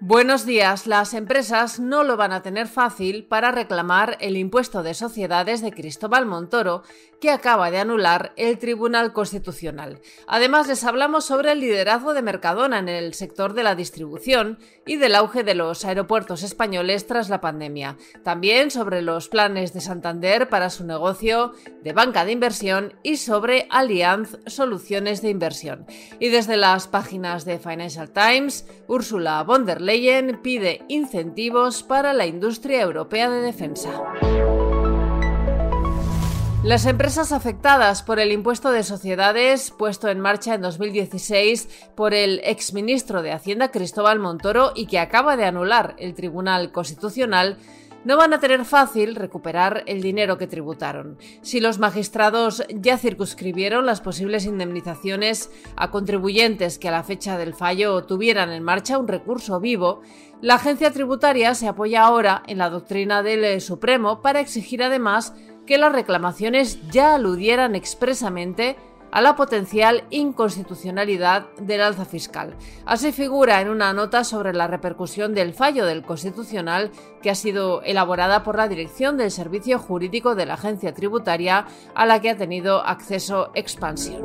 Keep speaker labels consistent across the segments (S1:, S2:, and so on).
S1: Buenos días. Las empresas no lo van a tener fácil para reclamar el impuesto de sociedades de Cristóbal Montoro, que acaba de anular el Tribunal Constitucional. Además, les hablamos sobre el liderazgo de Mercadona en el sector de la distribución y del auge de los aeropuertos españoles tras la pandemia. También sobre los planes de Santander para su negocio de banca de inversión y sobre Allianz Soluciones de Inversión. Y desde las páginas de Financial Times, Ursula von der Leyen pide incentivos para la industria europea de defensa. Las empresas afectadas por el impuesto de sociedades puesto en marcha en 2016 por el exministro de Hacienda Cristóbal Montoro y que acaba de anular el Tribunal Constitucional no van a tener fácil recuperar el dinero que tributaron. Si los magistrados ya circunscribieron las posibles indemnizaciones a contribuyentes que a la fecha del fallo tuvieran en marcha un recurso vivo, la agencia tributaria se apoya ahora en la doctrina del Supremo para exigir además que las reclamaciones ya aludieran expresamente a la potencial inconstitucionalidad del alza fiscal. Así figura en una nota sobre la repercusión del fallo del Constitucional que ha sido elaborada por la Dirección del Servicio Jurídico de la Agencia Tributaria a la que ha tenido acceso Expansión.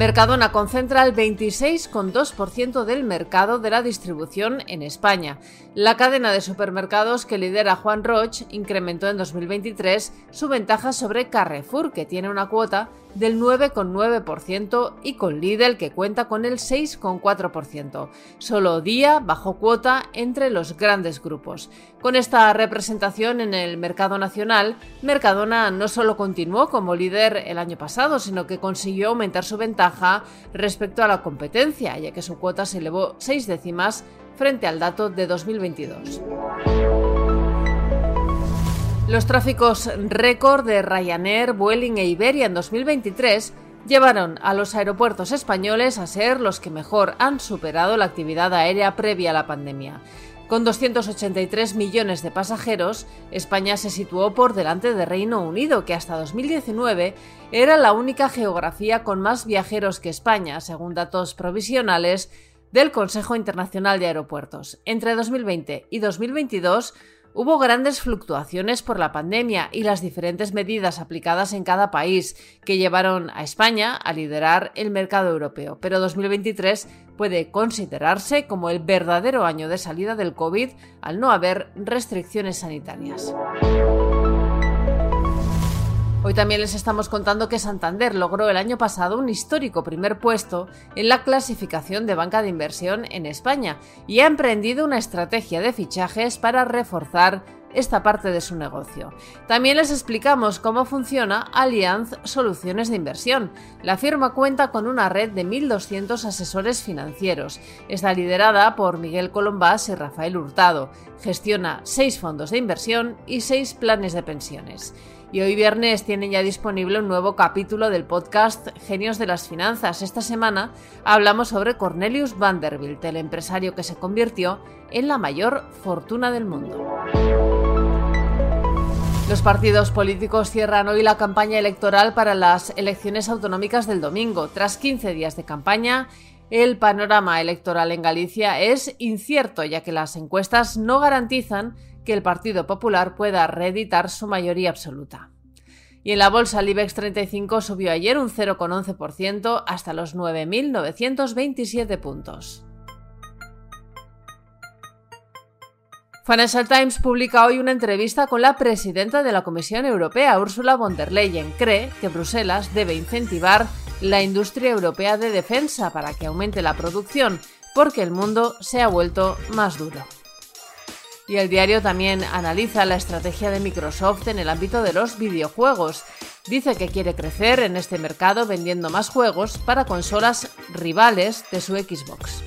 S1: Mercadona concentra el 26,2% del mercado de la distribución en España. La cadena de supermercados que lidera Juan Roch incrementó en 2023 su ventaja sobre Carrefour, que tiene una cuota del 9,9% y con Lidl que cuenta con el 6,4%. Solo Día bajó cuota entre los grandes grupos. Con esta representación en el mercado nacional, Mercadona no solo continuó como líder el año pasado, sino que consiguió aumentar su ventaja respecto a la competencia, ya que su cuota se elevó seis décimas frente al dato de 2022. Los tráficos récord de Ryanair, Vueling e Iberia en 2023 llevaron a los aeropuertos españoles a ser los que mejor han superado la actividad aérea previa a la pandemia. Con 283 millones de pasajeros, España se situó por delante de Reino Unido, que hasta 2019 era la única geografía con más viajeros que España, según datos provisionales del Consejo Internacional de Aeropuertos. Entre 2020 y 2022, Hubo grandes fluctuaciones por la pandemia y las diferentes medidas aplicadas en cada país que llevaron a España a liderar el mercado europeo, pero 2023 puede considerarse como el verdadero año de salida del COVID al no haber restricciones sanitarias. Hoy también les estamos contando que Santander logró el año pasado un histórico primer puesto en la clasificación de banca de inversión en España y ha emprendido una estrategia de fichajes para reforzar esta parte de su negocio. También les explicamos cómo funciona Allianz Soluciones de Inversión. La firma cuenta con una red de 1.200 asesores financieros. Está liderada por Miguel Colombás y Rafael Hurtado. Gestiona seis fondos de inversión y seis planes de pensiones. Y hoy viernes tienen ya disponible un nuevo capítulo del podcast Genios de las Finanzas. Esta semana hablamos sobre Cornelius Vanderbilt, el empresario que se convirtió en la mayor fortuna del mundo. Los partidos políticos cierran hoy la campaña electoral para las elecciones autonómicas del domingo. Tras 15 días de campaña, el panorama electoral en Galicia es incierto, ya que las encuestas no garantizan que el Partido Popular pueda reeditar su mayoría absoluta. Y en la bolsa el IBEX 35 subió ayer un 0,11% hasta los 9.927 puntos. Financial Times publica hoy una entrevista con la presidenta de la Comisión Europea, Ursula von der Leyen. Cree que Bruselas debe incentivar la industria europea de defensa para que aumente la producción, porque el mundo se ha vuelto más duro. Y el diario también analiza la estrategia de Microsoft en el ámbito de los videojuegos. Dice que quiere crecer en este mercado vendiendo más juegos para consolas rivales de su Xbox.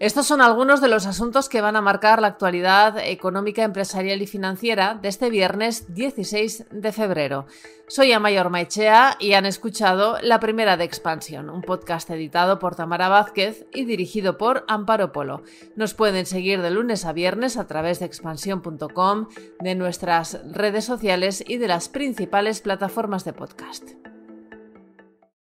S1: Estos son algunos de los asuntos que van a marcar la actualidad económica, empresarial y financiera de este viernes 16 de febrero. Soy Amayor Maichea y han escuchado La Primera de Expansión, un podcast editado por Tamara Vázquez y dirigido por Amparo Polo. Nos pueden seguir de lunes a viernes a través de expansión.com, de nuestras redes sociales y de las principales plataformas de podcast.